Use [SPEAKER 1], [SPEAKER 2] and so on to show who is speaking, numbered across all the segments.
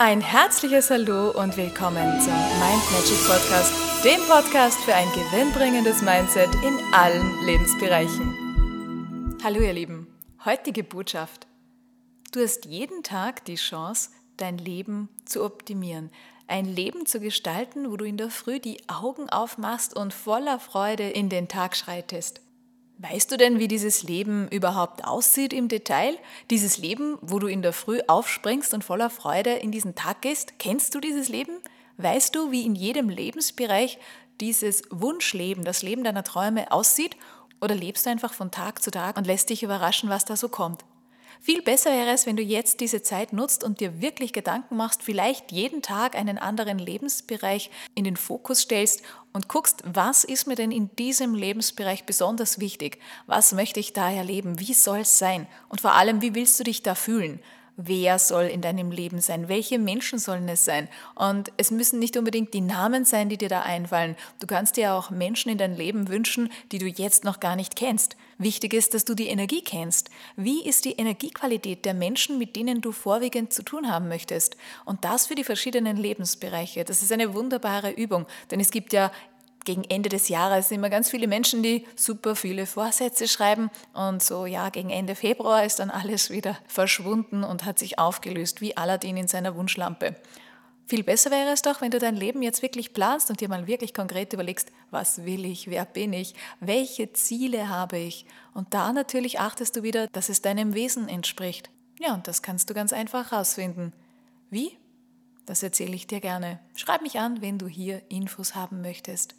[SPEAKER 1] Ein herzliches Hallo und willkommen zum Mind Magic Podcast, dem Podcast für ein gewinnbringendes Mindset in allen Lebensbereichen. Hallo ihr Lieben, heutige Botschaft. Du hast jeden Tag die Chance, dein Leben zu optimieren, ein Leben zu gestalten, wo du in der Früh die Augen aufmachst und voller Freude in den Tag schreitest. Weißt du denn, wie dieses Leben überhaupt aussieht im Detail? Dieses Leben, wo du in der Früh aufspringst und voller Freude in diesen Tag gehst? Kennst du dieses Leben? Weißt du, wie in jedem Lebensbereich dieses Wunschleben, das Leben deiner Träume aussieht? Oder lebst du einfach von Tag zu Tag und lässt dich überraschen, was da so kommt? Viel besser wäre es, wenn du jetzt diese Zeit nutzt und dir wirklich Gedanken machst, vielleicht jeden Tag einen anderen Lebensbereich in den Fokus stellst und guckst, was ist mir denn in diesem Lebensbereich besonders wichtig? Was möchte ich da erleben? Wie soll es sein? Und vor allem, wie willst du dich da fühlen? Wer soll in deinem Leben sein, welche Menschen sollen es sein. Und es müssen nicht unbedingt die Namen sein, die dir da einfallen. Du kannst dir auch Menschen in dein Leben wünschen, die du jetzt noch gar nicht kennst. Wichtig ist, dass du die Energie kennst. Wie ist die Energiequalität der Menschen, mit denen du vorwiegend zu tun haben möchtest? Und das für die verschiedenen Lebensbereiche. Das ist eine wunderbare Übung, denn es gibt ja gegen Ende des Jahres immer ganz viele Menschen, die super viele Vorsätze schreiben und so, ja, gegen Ende Februar ist dann alles wieder verschwunden und hat sich aufgelöst wie Aladdin in seiner Wunschlampe. Viel besser wäre es doch, wenn du dein Leben jetzt wirklich planst und dir mal wirklich konkret überlegst, was will ich, wer bin ich, welche Ziele habe ich. Und da natürlich achtest du wieder, dass es deinem Wesen entspricht. Ja, und das kannst du ganz einfach herausfinden. Wie? Das erzähle ich dir gerne. Schreib mich an, wenn du hier Infos haben möchtest.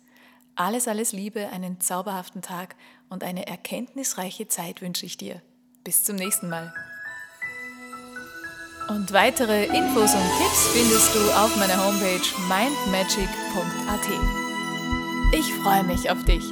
[SPEAKER 1] Alles, alles Liebe, einen zauberhaften Tag und eine erkenntnisreiche Zeit wünsche ich dir. Bis zum nächsten Mal. Und weitere Infos und Tipps findest du auf meiner Homepage mindmagic.at. Ich freue mich auf dich.